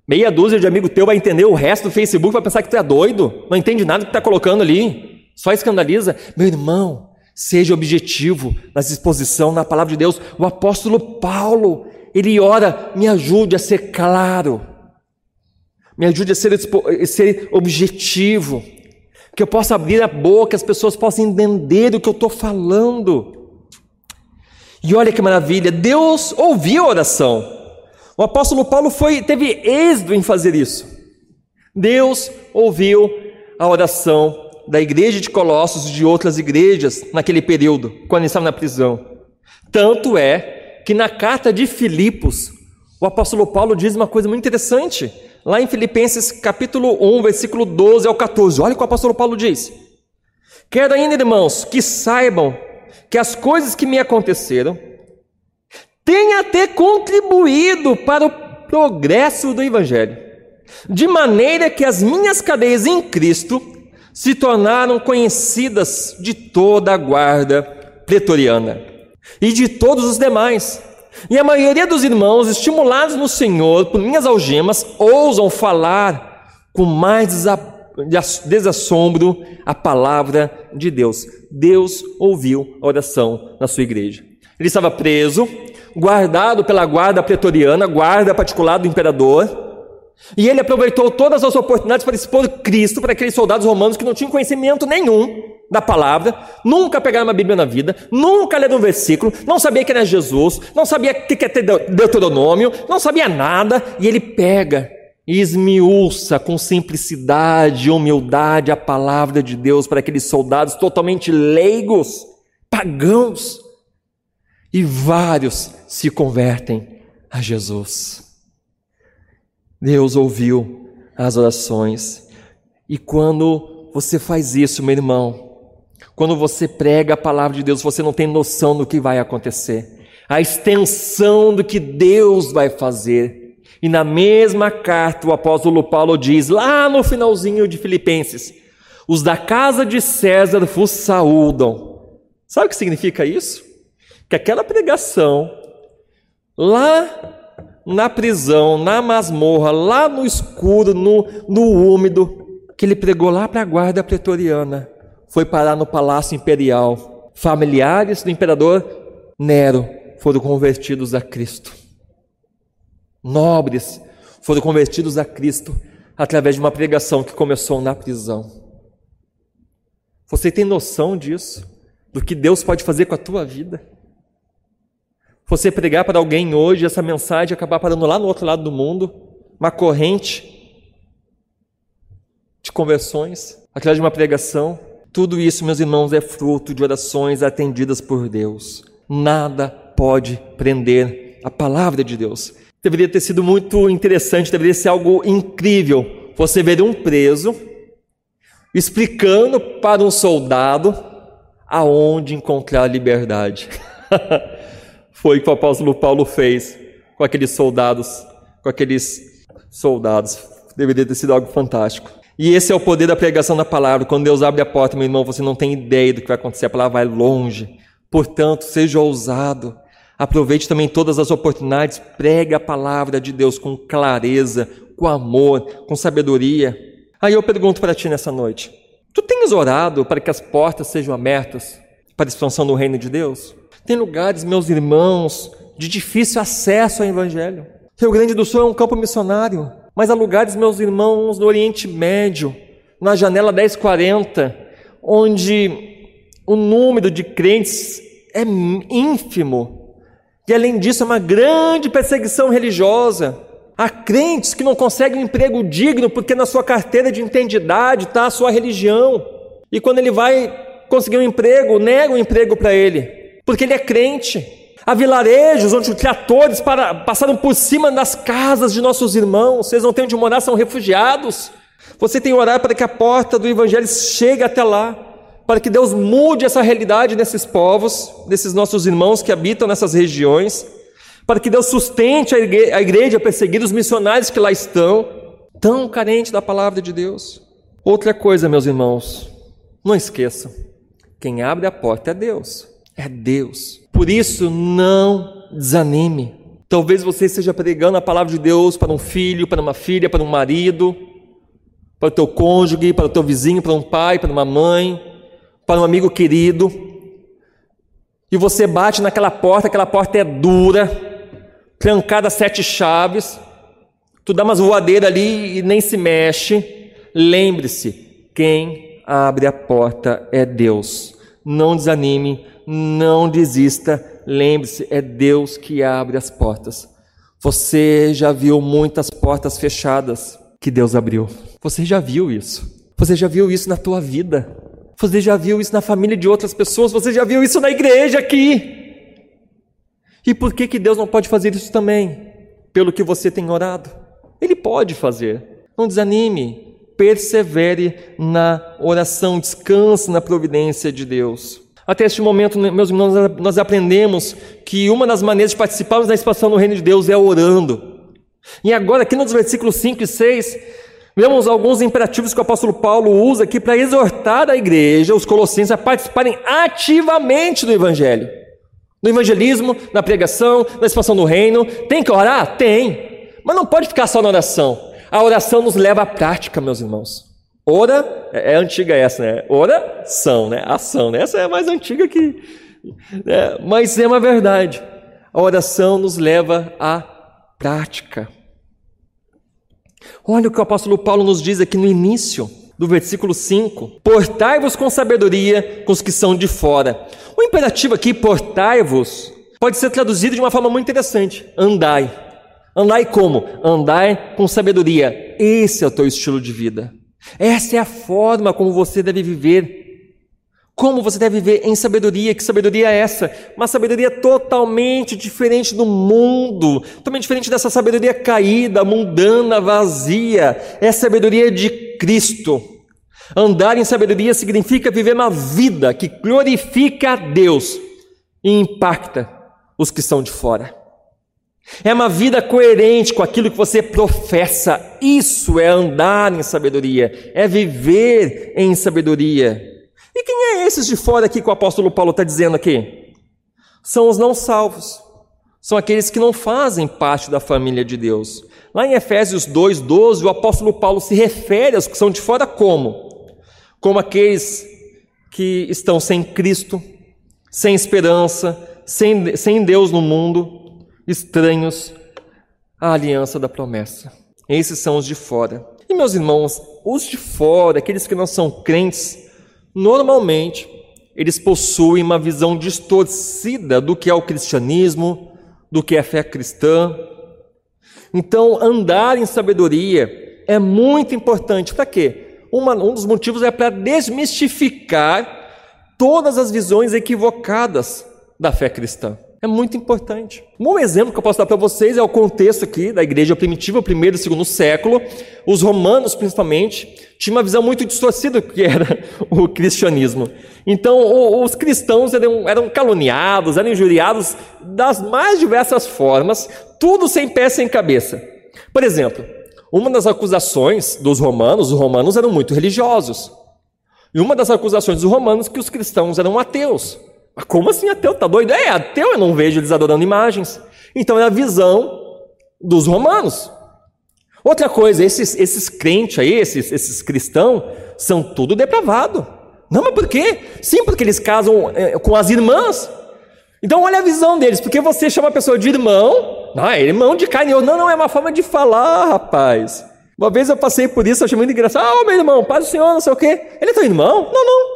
Meia dúzia de amigo teu vai entender o resto do Facebook, vai pensar que tu é doido, não entende nada que está colocando ali, só escandaliza. Meu irmão, seja objetivo na exposição na palavra de Deus. O apóstolo Paulo, ele ora, me ajude a ser claro, me ajude a ser, ser objetivo, que eu possa abrir a boca, as pessoas possam entender o que eu estou falando. E olha que maravilha, Deus ouviu a oração. O apóstolo Paulo foi, teve êxito em fazer isso. Deus ouviu a oração da igreja de Colossos e de outras igrejas naquele período, quando ele estava na prisão. Tanto é que na carta de Filipos, o apóstolo Paulo diz uma coisa muito interessante, lá em Filipenses capítulo 1, versículo 12 ao 14. Olha o que o apóstolo Paulo diz: Quero ainda, irmãos, que saibam que as coisas que me aconteceram tem até contribuído para o progresso do Evangelho, de maneira que as minhas cadeias em Cristo se tornaram conhecidas de toda a guarda pretoriana e de todos os demais. E a maioria dos irmãos, estimulados no Senhor por minhas algemas, ousam falar com mais desassombro a palavra de Deus. Deus ouviu a oração na sua igreja. Ele estava preso, guardado pela guarda pretoriana, guarda particular do imperador, e ele aproveitou todas as oportunidades para expor Cristo para aqueles soldados romanos que não tinham conhecimento nenhum da palavra, nunca pegaram uma Bíblia na vida, nunca leram um versículo, não sabia que era Jesus, não sabia o que é Deuteronômio, não sabia nada, e ele pega e esmiuça com simplicidade e humildade a palavra de Deus para aqueles soldados totalmente leigos, pagãos, e vários se convertem a Jesus. Deus ouviu as orações, e quando você faz isso, meu irmão, quando você prega a palavra de Deus, você não tem noção do que vai acontecer, a extensão do que Deus vai fazer. E na mesma carta, o apóstolo Paulo diz, lá no finalzinho de Filipenses: os da casa de César vos saúdam. Sabe o que significa isso? Que aquela pregação lá na prisão, na masmorra, lá no escuro, no, no úmido, que ele pregou lá para a guarda pretoriana, foi parar no palácio imperial. Familiares do imperador Nero foram convertidos a Cristo. Nobres foram convertidos a Cristo através de uma pregação que começou na prisão. Você tem noção disso? Do que Deus pode fazer com a tua vida? Você pregar para alguém hoje, essa mensagem acabar parando lá no outro lado do mundo, uma corrente de conversões, através de uma pregação. Tudo isso, meus irmãos, é fruto de orações atendidas por Deus. Nada pode prender a palavra de Deus. Deveria ter sido muito interessante, deveria ser algo incrível. Você ver um preso explicando para um soldado aonde encontrar liberdade. foi o que o apóstolo Paulo fez com aqueles soldados, com aqueles soldados. Deveria ter sido algo fantástico. E esse é o poder da pregação da palavra. Quando Deus abre a porta, meu irmão, você não tem ideia do que vai acontecer. A palavra vai longe. Portanto, seja ousado. Aproveite também todas as oportunidades. Pregue a palavra de Deus com clareza, com amor, com sabedoria. Aí eu pergunto para ti nessa noite: Tu tens orado para que as portas sejam abertas para a expansão do reino de Deus? Tem lugares, meus irmãos, de difícil acesso ao Evangelho. Rio Grande do Sul é um campo missionário, mas há lugares, meus irmãos, no Oriente Médio, na janela 1040, onde o número de crentes é ínfimo. E além disso, é uma grande perseguição religiosa. Há crentes que não conseguem um emprego digno porque na sua carteira de entendidade está a sua religião. E quando ele vai conseguir um emprego, nega um emprego para ele, porque ele é crente. Há vilarejos onde os tratores para, passaram por cima das casas de nossos irmãos, vocês não têm onde morar, são refugiados. Você tem que orar para que a porta do Evangelho chegue até lá, para que Deus mude essa realidade desses povos, desses nossos irmãos que habitam nessas regiões, para que Deus sustente a igreja, a igreja perseguida, os missionários que lá estão, tão carentes da palavra de Deus. Outra coisa, meus irmãos, não esqueçam: quem abre a porta é Deus. É Deus. Por isso, não desanime. Talvez você esteja pregando a palavra de Deus para um filho, para uma filha, para um marido, para o teu cônjuge, para o teu vizinho, para um pai, para uma mãe, para um amigo querido. E você bate naquela porta, aquela porta é dura, trancada sete chaves, tu dá umas voadeiras ali e nem se mexe. Lembre-se, quem abre a porta é Deus. Não desanime, não desista. Lembre-se, é Deus que abre as portas. Você já viu muitas portas fechadas que Deus abriu. Você já viu isso. Você já viu isso na tua vida. Você já viu isso na família de outras pessoas. Você já viu isso na igreja aqui. E por que, que Deus não pode fazer isso também? Pelo que você tem orado. Ele pode fazer. Não desanime. Persevere na oração. Descanse na providência de Deus. Até este momento, meus irmãos, nós aprendemos que uma das maneiras de participarmos da expansão do reino de Deus é orando. E agora, aqui nos versículos 5 e 6, vemos alguns imperativos que o apóstolo Paulo usa aqui para exortar a igreja, os colossenses, a participarem ativamente do evangelho. No evangelismo, na pregação, na expansão do reino. Tem que orar? Tem. Mas não pode ficar só na oração. A oração nos leva à prática, meus irmãos. Ora, é, é antiga essa, né? Oração, né? Ação, né? Essa é a mais antiga que. Né? Mas é uma verdade. A oração nos leva à prática. Olha o que o apóstolo Paulo nos diz aqui no início do versículo 5: Portai-vos com sabedoria com os que são de fora. O imperativo aqui, portai-vos, pode ser traduzido de uma forma muito interessante: andai. Andai como? Andai com sabedoria. Esse é o teu estilo de vida. Essa é a forma como você deve viver. Como você deve viver em sabedoria. Que sabedoria é essa? Uma sabedoria totalmente diferente do mundo, totalmente diferente dessa sabedoria caída, mundana, vazia. É a sabedoria de Cristo. Andar em sabedoria significa viver uma vida que glorifica a Deus e impacta os que estão de fora. É uma vida coerente com aquilo que você professa. Isso é andar em sabedoria, é viver em sabedoria. E quem é esses de fora aqui que o apóstolo Paulo está dizendo aqui? São os não salvos. São aqueles que não fazem parte da família de Deus. Lá em Efésios 2,12, o apóstolo Paulo se refere aos que são de fora como? Como aqueles que estão sem Cristo, sem esperança, sem, sem Deus no mundo estranhos à aliança da promessa. Esses são os de fora. E meus irmãos, os de fora, aqueles que não são crentes, normalmente eles possuem uma visão distorcida do que é o cristianismo, do que é a fé cristã. Então, andar em sabedoria é muito importante. Para quê? Uma, um dos motivos é para desmistificar todas as visões equivocadas da fé cristã. É muito importante. Um bom exemplo que eu posso dar para vocês é o contexto aqui da igreja primitiva, primeiro e segundo século. Os romanos, principalmente, tinham uma visão muito distorcida que era o cristianismo. Então, os cristãos eram, eram caluniados, eram injuriados das mais diversas formas, tudo sem pé, sem cabeça. Por exemplo, uma das acusações dos romanos, os romanos eram muito religiosos. E uma das acusações dos romanos é que os cristãos eram ateus. Mas como assim ateu? Tá doido? É, ateu eu não vejo eles adorando imagens. Então é a visão dos romanos. Outra coisa, esses, esses crentes aí, esses, esses cristãos, são tudo depravado. Não, mas por quê? Sim, porque eles casam é, com as irmãs. Então olha a visão deles, porque você chama a pessoa de irmão, não, é irmão de carne, não, não, é uma forma de falar, rapaz. Uma vez eu passei por isso, eu achei muito engraçado. Ah, meu irmão, paz do Senhor, não sei o quê. Ele é teu irmão? Não, não.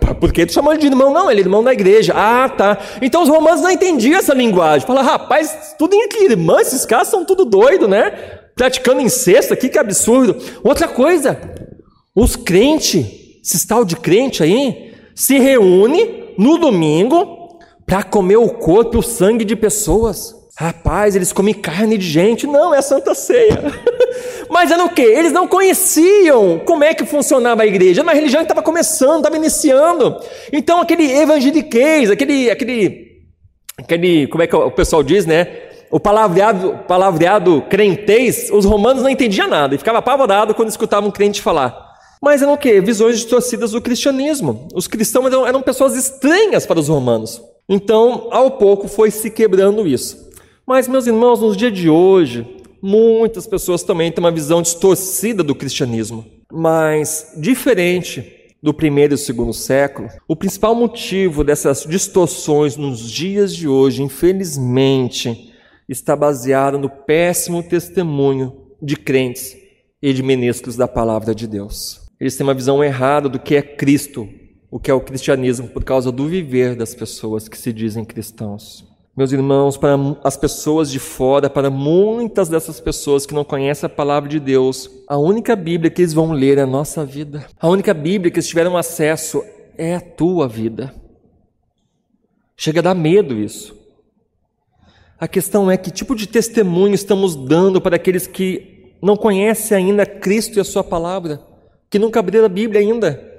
Tá, por que tu chamou ele de irmão? Não, ele é irmão da igreja. Ah, tá. Então os romanos não entendiam essa linguagem. Fala, rapaz, tudo entre irmãs, esses caras são tudo doido, né? Praticando incesto aqui, que absurdo. Outra coisa, os crentes, esses tal de crente aí, se reúne no domingo para comer o corpo e o sangue de pessoas. Rapaz, eles comem carne de gente. Não, é a Santa Ceia. Mas era o quê? Eles não conheciam como é que funcionava a igreja. Uma religião que estava começando, estava iniciando. Então, aquele evangeliquez, aquele, aquele, aquele, como é que o pessoal diz, né? O palavreado, palavreado crentez, os romanos não entendiam nada e ficava apavorado quando escutavam um crente falar. Mas eram o quê? Visões distorcidas do cristianismo. Os cristãos eram, eram pessoas estranhas para os romanos. Então, ao pouco foi se quebrando isso. Mas, meus irmãos, nos dias de hoje, muitas pessoas também têm uma visão distorcida do cristianismo. Mas, diferente do primeiro e segundo século, o principal motivo dessas distorções nos dias de hoje, infelizmente, está baseado no péssimo testemunho de crentes e de ministros da palavra de Deus. Eles têm uma visão errada do que é Cristo, o que é o cristianismo, por causa do viver das pessoas que se dizem cristãos. Meus irmãos, para as pessoas de fora, para muitas dessas pessoas que não conhecem a palavra de Deus, a única Bíblia que eles vão ler é a nossa vida. A única Bíblia que eles tiveram acesso é a tua vida. Chega a dar medo isso. A questão é que tipo de testemunho estamos dando para aqueles que não conhecem ainda Cristo e a Sua palavra, que nunca abriram a Bíblia ainda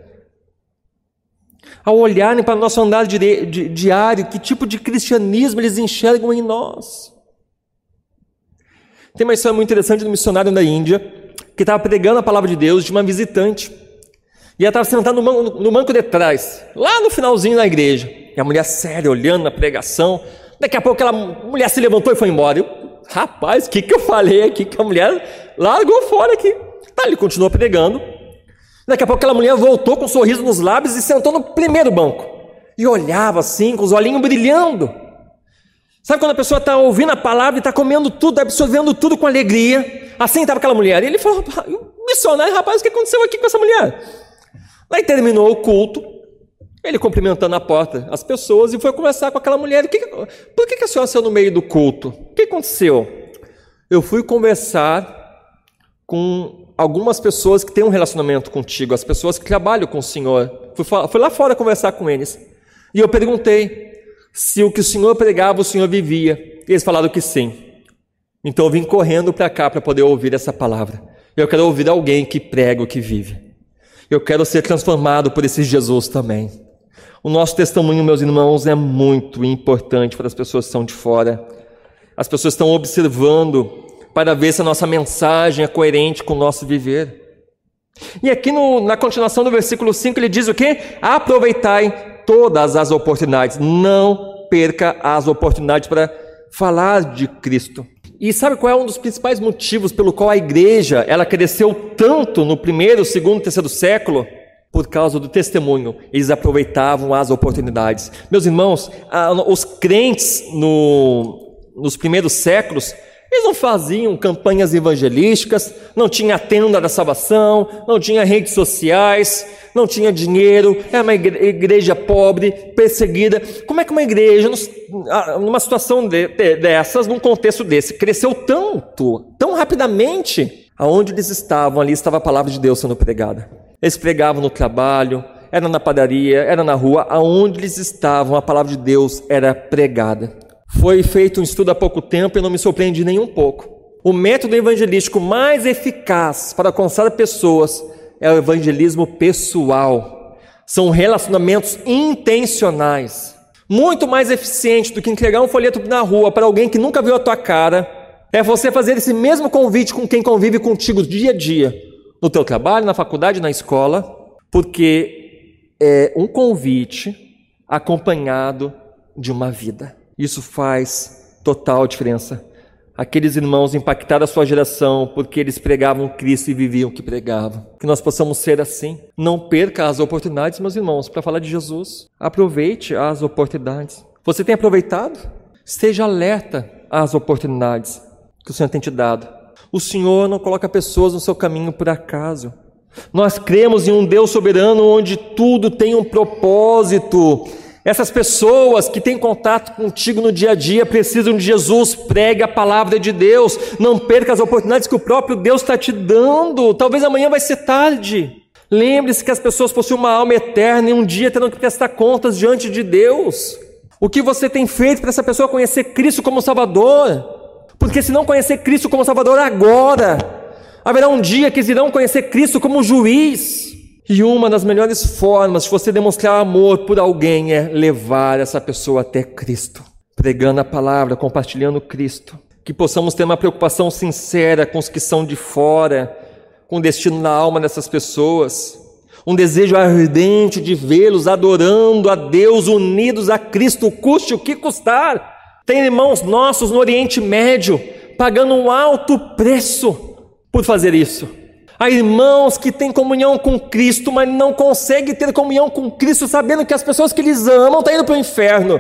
ao olharem para o nosso andar diário, que tipo de cristianismo eles enxergam em nós. Tem uma história muito interessante do missionário da Índia, que estava pregando a palavra de Deus de uma visitante. E ela estava sentada no banco, de trás, lá no finalzinho da igreja. E a mulher séria, olhando na pregação. Daqui a pouco aquela mulher se levantou e foi embora. Eu, Rapaz, o que, que eu falei aqui? Que a mulher largou fora aqui. Tá, ele continuou pregando. Daqui a pouco aquela mulher voltou com um sorriso nos lábios e sentou no primeiro banco. E olhava assim, com os olhinhos brilhando. Sabe quando a pessoa está ouvindo a palavra e está comendo tudo, absorvendo tudo com alegria? Assim estava aquela mulher. E ele falou: missionário, rapaz, o que aconteceu aqui com essa mulher? Aí terminou o culto, ele cumprimentando a porta as pessoas e foi conversar com aquela mulher. Que, por que, que a senhora saiu no meio do culto? O que aconteceu? Eu fui conversar com algumas pessoas que têm um relacionamento contigo, as pessoas que trabalham com o Senhor. Fui, fui lá fora conversar com eles. E eu perguntei se o que o Senhor pregava, o Senhor vivia. E eles falaram que sim. Então eu vim correndo para cá para poder ouvir essa palavra. Eu quero ouvir alguém que prega o que vive. Eu quero ser transformado por esse Jesus também. O nosso testemunho, meus irmãos, é muito importante para as pessoas que estão de fora. As pessoas estão observando para ver se a nossa mensagem é coerente com o nosso viver. E aqui no, na continuação do versículo 5 ele diz o que? Aproveitai todas as oportunidades, não perca as oportunidades para falar de Cristo. E sabe qual é um dos principais motivos pelo qual a igreja ela cresceu tanto no primeiro, segundo, terceiro século? Por causa do testemunho, eles aproveitavam as oportunidades. Meus irmãos, os crentes no, nos primeiros séculos, eles não faziam campanhas evangelísticas, não tinha tenda da salvação, não tinha redes sociais, não tinha dinheiro, era uma igreja pobre, perseguida. Como é que uma igreja, numa situação dessas, num contexto desse, cresceu tanto, tão rapidamente? Aonde eles estavam, ali estava a palavra de Deus sendo pregada. Eles pregavam no trabalho, era na padaria, era na rua, aonde eles estavam, a palavra de Deus era pregada. Foi feito um estudo há pouco tempo e não me surpreende nem um pouco. O método evangelístico mais eficaz para alcançar pessoas é o evangelismo pessoal. São relacionamentos intencionais. Muito mais eficiente do que entregar um folheto na rua para alguém que nunca viu a tua cara, é você fazer esse mesmo convite com quem convive contigo dia a dia, no teu trabalho, na faculdade, na escola, porque é um convite acompanhado de uma vida. Isso faz total diferença. Aqueles irmãos impactaram a sua geração porque eles pregavam Cristo e viviam o que pregavam. Que nós possamos ser assim. Não perca as oportunidades, meus irmãos, para falar de Jesus. Aproveite as oportunidades. Você tem aproveitado? Esteja alerta às oportunidades que o Senhor tem te dado. O Senhor não coloca pessoas no seu caminho por acaso. Nós cremos em um Deus soberano onde tudo tem um propósito essas pessoas que têm contato contigo no dia a dia precisam de Jesus, pregue a palavra de Deus, não perca as oportunidades que o próprio Deus está te dando. Talvez amanhã vai ser tarde. Lembre-se que as pessoas possuem uma alma eterna e um dia terão que prestar contas diante de Deus. O que você tem feito para essa pessoa conhecer Cristo como Salvador? Porque se não conhecer Cristo como Salvador agora, haverá um dia que eles irão conhecer Cristo como juiz. E uma das melhores formas de você demonstrar amor por alguém é levar essa pessoa até Cristo, pregando a palavra, compartilhando Cristo. Que possamos ter uma preocupação sincera com os que são de fora, com o destino na alma dessas pessoas, um desejo ardente de vê-los adorando a Deus, unidos a Cristo, custe o que custar. Tem irmãos nossos no Oriente Médio pagando um alto preço por fazer isso. Há irmãos que têm comunhão com Cristo, mas não conseguem ter comunhão com Cristo, sabendo que as pessoas que eles amam estão indo para o inferno.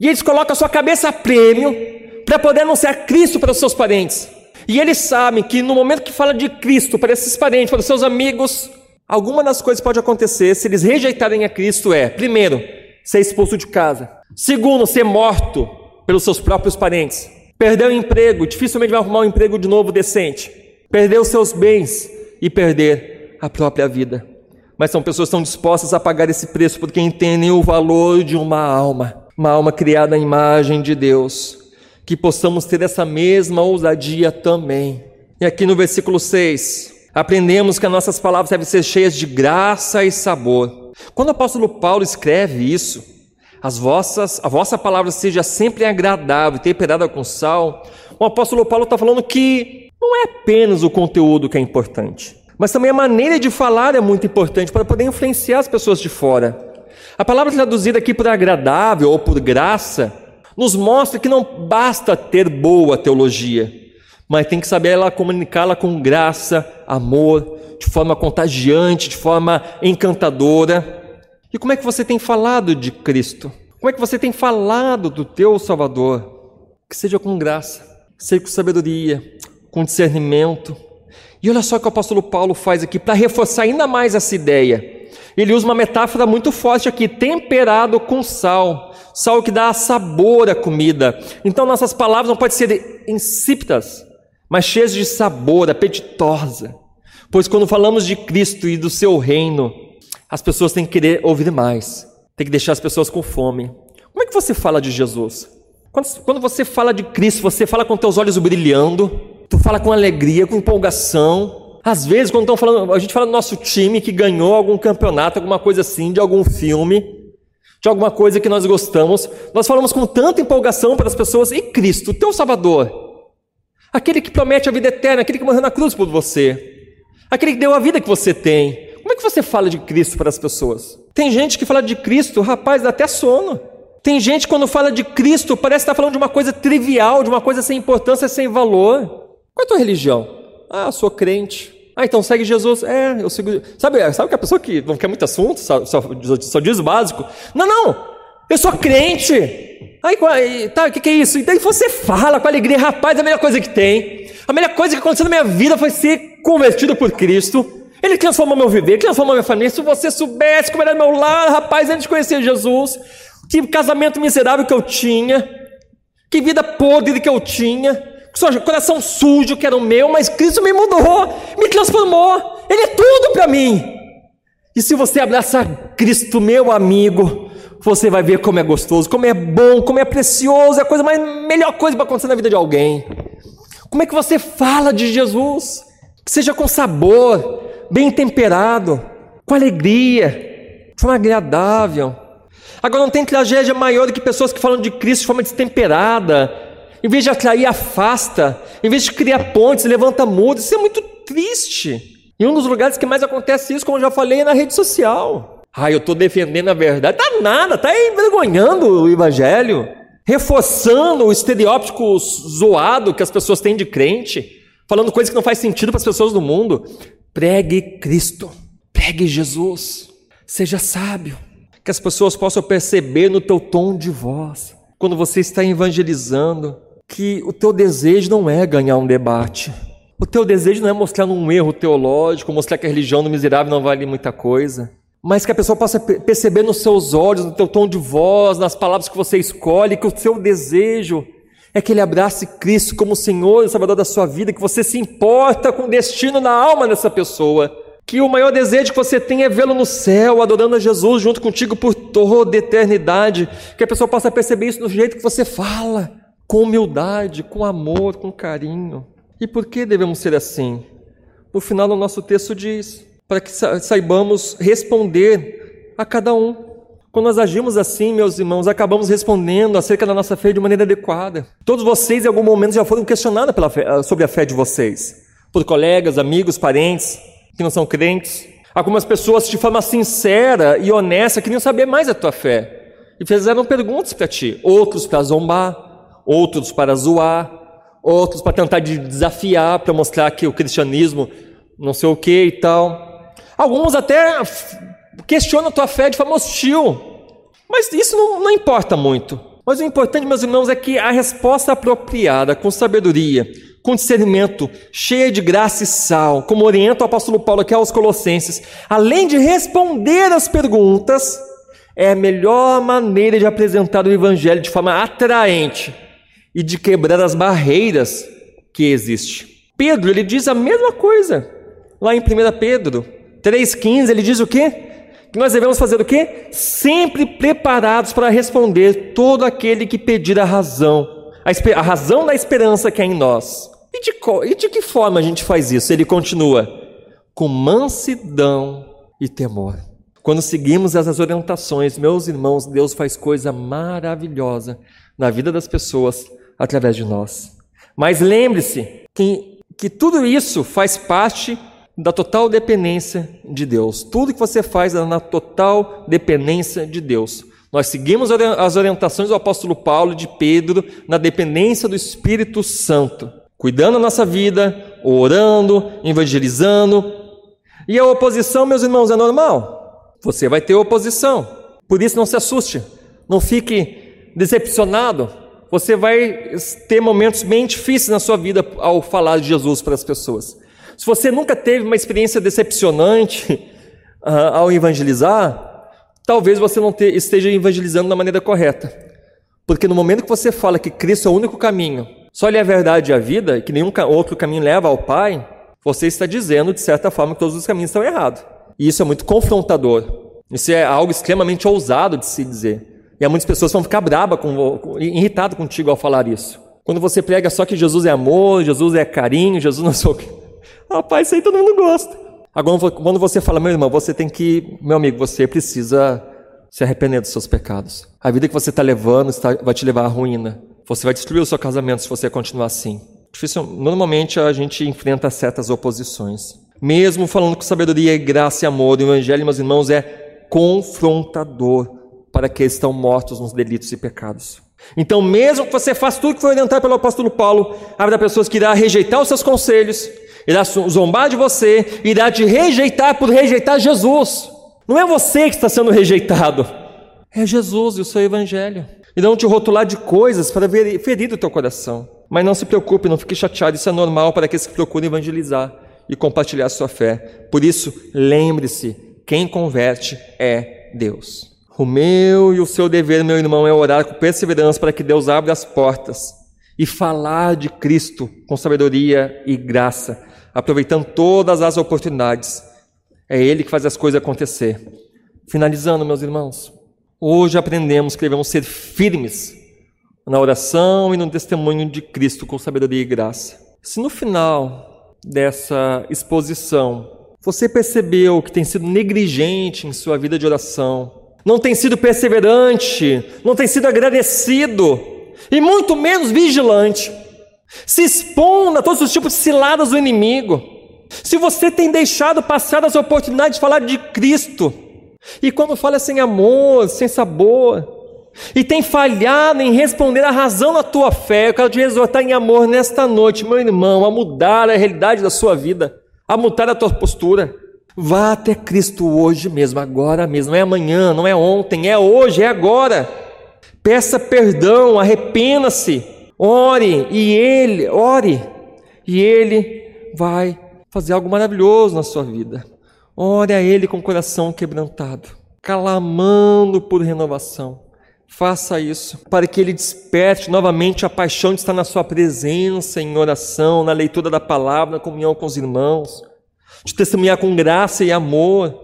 E eles colocam a sua cabeça a prêmio para poder anunciar Cristo para os seus parentes. E eles sabem que no momento que fala de Cristo para esses parentes, para os seus amigos, alguma das coisas pode acontecer se eles rejeitarem a Cristo é, primeiro, ser expulso de casa. Segundo, ser morto pelos seus próprios parentes. Perder o emprego, dificilmente vai arrumar um emprego de novo decente. Perder os seus bens e perder a própria vida. Mas são pessoas que estão dispostas a pagar esse preço porque entendem o valor de uma alma, uma alma criada à imagem de Deus que possamos ter essa mesma ousadia também. E aqui no versículo 6, aprendemos que as nossas palavras devem ser cheias de graça e sabor. Quando o apóstolo Paulo escreve isso, as vossas, a vossa palavra seja sempre agradável, temperada com sal, o apóstolo Paulo está falando que não é apenas o conteúdo que é importante, mas também a maneira de falar é muito importante para poder influenciar as pessoas de fora. A palavra traduzida aqui por agradável ou por graça nos mostra que não basta ter boa teologia, mas tem que saber ela comunicá-la com graça, amor, de forma contagiante, de forma encantadora. E como é que você tem falado de Cristo? Como é que você tem falado do teu Salvador? Que seja com graça, seja com sabedoria, com discernimento. E olha só o que o apóstolo Paulo faz aqui para reforçar ainda mais essa ideia. Ele usa uma metáfora muito forte aqui: temperado com sal sal que dá sabor à comida. Então nossas palavras não podem ser insípidas, mas cheias de sabor, apetitosa. Pois quando falamos de Cristo e do seu reino, as pessoas têm que querer ouvir mais, tem que deixar as pessoas com fome. Como é que você fala de Jesus? Quando, você fala de Cristo, você fala com teus olhos brilhando, tu fala com alegria, com empolgação. Às vezes, quando estão falando, a gente fala do nosso time que ganhou algum campeonato, alguma coisa assim, de algum filme, de alguma coisa que nós gostamos, nós falamos com tanta empolgação para as pessoas, e Cristo, teu Salvador, aquele que promete a vida eterna, aquele que morreu na cruz por você, aquele que deu a vida que você tem. Como é que você fala de Cristo para as pessoas? Tem gente que fala de Cristo, rapaz, dá até sono. Tem gente quando fala de Cristo, parece estar falando de uma coisa trivial, de uma coisa sem importância, sem valor. Qual é a tua religião? Ah, sou crente. Ah, então segue Jesus. É, eu sigo. Sabe, sabe que a pessoa que não quer muito assunto, só, só, só diz o básico? Não, não, eu sou crente. Aí, tá, o que, que é isso? E daí você fala com alegria, rapaz, a melhor coisa que tem. A melhor coisa que aconteceu na minha vida foi ser convertido por Cristo. Ele transformou meu viver, transformou minha família. Se você soubesse como era meu lar, rapaz, antes de conhecer Jesus, que casamento miserável que eu tinha, que vida podre que eu tinha coração sujo que era o meu, mas Cristo me mudou, me transformou. Ele é tudo para mim. E se você abraçar Cristo, meu amigo, você vai ver como é gostoso, como é bom, como é precioso, é a coisa mais melhor coisa para acontecer na vida de alguém. Como é que você fala de Jesus? Que seja com sabor, bem temperado, com alegria, de forma agradável. Agora não tem tragédia maior do que pessoas que falam de Cristo de forma destemperada, em vez de atrair, afasta. Em vez de criar pontes, levanta muros. Isso é muito triste. E um dos lugares que mais acontece isso, como eu já falei, é na rede social. Ah, eu estou defendendo a verdade. Tá nada, tá envergonhando o evangelho. Reforçando o estereótipo zoado que as pessoas têm de crente. Falando coisas que não faz sentido para as pessoas do mundo. Pregue Cristo. Pregue Jesus. Seja sábio. Que as pessoas possam perceber no teu tom de voz. Quando você está evangelizando, que o teu desejo não é ganhar um debate. O teu desejo não é mostrar um erro teológico, mostrar que a religião do miserável não vale muita coisa. Mas que a pessoa possa perceber nos seus olhos, no teu tom de voz, nas palavras que você escolhe, que o seu desejo é que ele abrace Cristo como Senhor e Salvador da sua vida, que você se importa com o destino na alma dessa pessoa. que o maior desejo que você tem é vê-lo no céu, adorando a Jesus junto contigo por toda a eternidade. Que a pessoa possa perceber isso no jeito que você fala, com humildade, com amor, com carinho. E por que devemos ser assim? No final do nosso texto diz: para que saibamos responder a cada um. Quando nós agimos assim, meus irmãos, acabamos respondendo acerca da nossa fé de maneira adequada. Todos vocês, em algum momento, já foram questionados fé, sobre a fé de vocês, por colegas, amigos, parentes que não são crentes. Algumas pessoas, de forma sincera e honesta, queriam saber mais da tua fé e fizeram perguntas para ti. Outros para zombar, outros para zoar, outros para tentar te desafiar, para mostrar que o cristianismo não sei o que e tal. Alguns até questiona a tua fé de forma hostil. Mas isso não, não importa muito. Mas o importante, meus irmãos, é que a resposta apropriada, com sabedoria, com discernimento, cheia de graça e sal, como orienta o apóstolo Paulo aqui aos Colossenses, além de responder as perguntas, é a melhor maneira de apresentar o Evangelho de forma atraente e de quebrar as barreiras que existem. Pedro, ele diz a mesma coisa lá em 1 Pedro 3,15, ele diz o quê? que nós devemos fazer o quê? Sempre preparados para responder todo aquele que pedir a razão, a, a razão da esperança que é em nós. E de, e de que forma a gente faz isso? Ele continua: com mansidão e temor. Quando seguimos essas orientações, meus irmãos, Deus faz coisa maravilhosa na vida das pessoas através de nós. Mas lembre-se que, que tudo isso faz parte da total dependência de Deus. Tudo que você faz é na total dependência de Deus. Nós seguimos as orientações do apóstolo Paulo de Pedro na dependência do Espírito Santo, cuidando da nossa vida, orando, evangelizando. E a oposição, meus irmãos, é normal. Você vai ter oposição. Por isso não se assuste, não fique decepcionado. Você vai ter momentos bem difíceis na sua vida ao falar de Jesus para as pessoas. Se você nunca teve uma experiência decepcionante uh, ao evangelizar, talvez você não te, esteja evangelizando da maneira correta. Porque no momento que você fala que Cristo é o único caminho, só Ele é a verdade e a vida, e que nenhum outro caminho leva ao Pai, você está dizendo, de certa forma, que todos os caminhos estão errados. E isso é muito confrontador. Isso é algo extremamente ousado de se dizer. E muitas pessoas vão ficar braba, com, irritado contigo ao falar isso. Quando você prega só que Jesus é amor, Jesus é carinho, Jesus não sei o que. Rapaz, isso aí todo mundo gosta. Agora, quando você fala, meu irmão, você tem que, meu amigo, você precisa se arrepender dos seus pecados. A vida que você está levando está, vai te levar à ruína. Você vai destruir o seu casamento se você continuar assim. Difícil, normalmente a gente enfrenta certas oposições. Mesmo falando com sabedoria, graça e amor, o Evangelho, meus irmãos, é confrontador para que estão mortos nos delitos e pecados. Então, mesmo que você faça tudo que foi orientado pelo apóstolo Paulo, haverá pessoas que irão rejeitar os seus conselhos, irá zombar de você, irá te rejeitar por rejeitar Jesus. Não é você que está sendo rejeitado, é Jesus e o seu evangelho. Irão te rotular de coisas para ferir o teu coração. Mas não se preocupe, não fique chateado, isso é normal para aqueles que procuram evangelizar e compartilhar a sua fé. Por isso, lembre-se: quem converte é Deus. O meu e o seu dever, meu irmão, é orar com perseverança para que Deus abra as portas e falar de Cristo com sabedoria e graça aproveitando todas as oportunidades. É Ele que faz as coisas acontecer. Finalizando, meus irmãos, hoje aprendemos que devemos ser firmes na oração e no testemunho de Cristo com sabedoria e graça. Se no final dessa exposição você percebeu que tem sido negligente em sua vida de oração, não tem sido perseverante, não tem sido agradecido e muito menos vigilante, se expondo a todos os tipos de ciladas do inimigo. Se você tem deixado passar as oportunidades de falar de Cristo, e quando fala sem amor, sem sabor, e tem falhado em responder a razão da tua fé, eu quero te exortar em amor nesta noite, meu irmão, a mudar a realidade da sua vida, a mudar a tua postura. Vá até Cristo hoje mesmo, agora mesmo, não é amanhã, não é ontem, é hoje, é agora. Peça perdão, arrependa-se Ore e ele, ore e ele vai fazer algo maravilhoso na sua vida. Ore a ele com o coração quebrantado, clamando por renovação. Faça isso para que ele desperte novamente a paixão de estar na sua presença, em oração, na leitura da palavra, na comunhão com os irmãos. De testemunhar com graça e amor.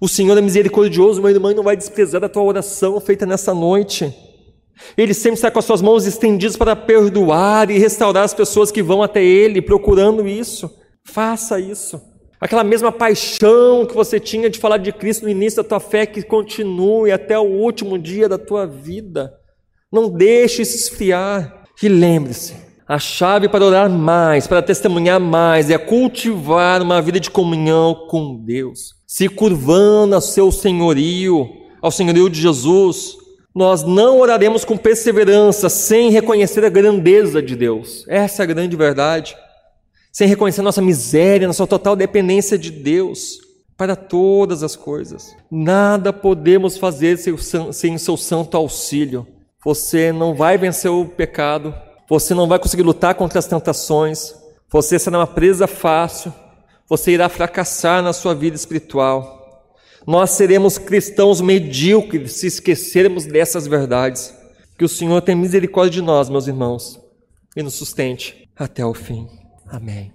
O Senhor é misericordioso, meu irmão, e não vai desprezar a tua oração feita nessa noite. Ele sempre está com as suas mãos estendidas para perdoar e restaurar as pessoas que vão até Ele procurando isso. Faça isso. Aquela mesma paixão que você tinha de falar de Cristo no início da tua fé, que continue até o último dia da tua vida. Não deixe isso esfriar. E lembre-se, a chave para orar mais, para testemunhar mais, é cultivar uma vida de comunhão com Deus, se curvando ao seu senhorio, ao senhorio de Jesus. Nós não oraremos com perseverança sem reconhecer a grandeza de Deus. Essa é a grande verdade sem reconhecer nossa miséria, nossa total dependência de Deus para todas as coisas. Nada podemos fazer sem o seu santo auxílio. Você não vai vencer o pecado, você não vai conseguir lutar contra as tentações, você será uma presa fácil, você irá fracassar na sua vida espiritual. Nós seremos cristãos medíocres se esquecermos dessas verdades. Que o Senhor tenha misericórdia de nós, meus irmãos, e nos sustente até o fim. Amém.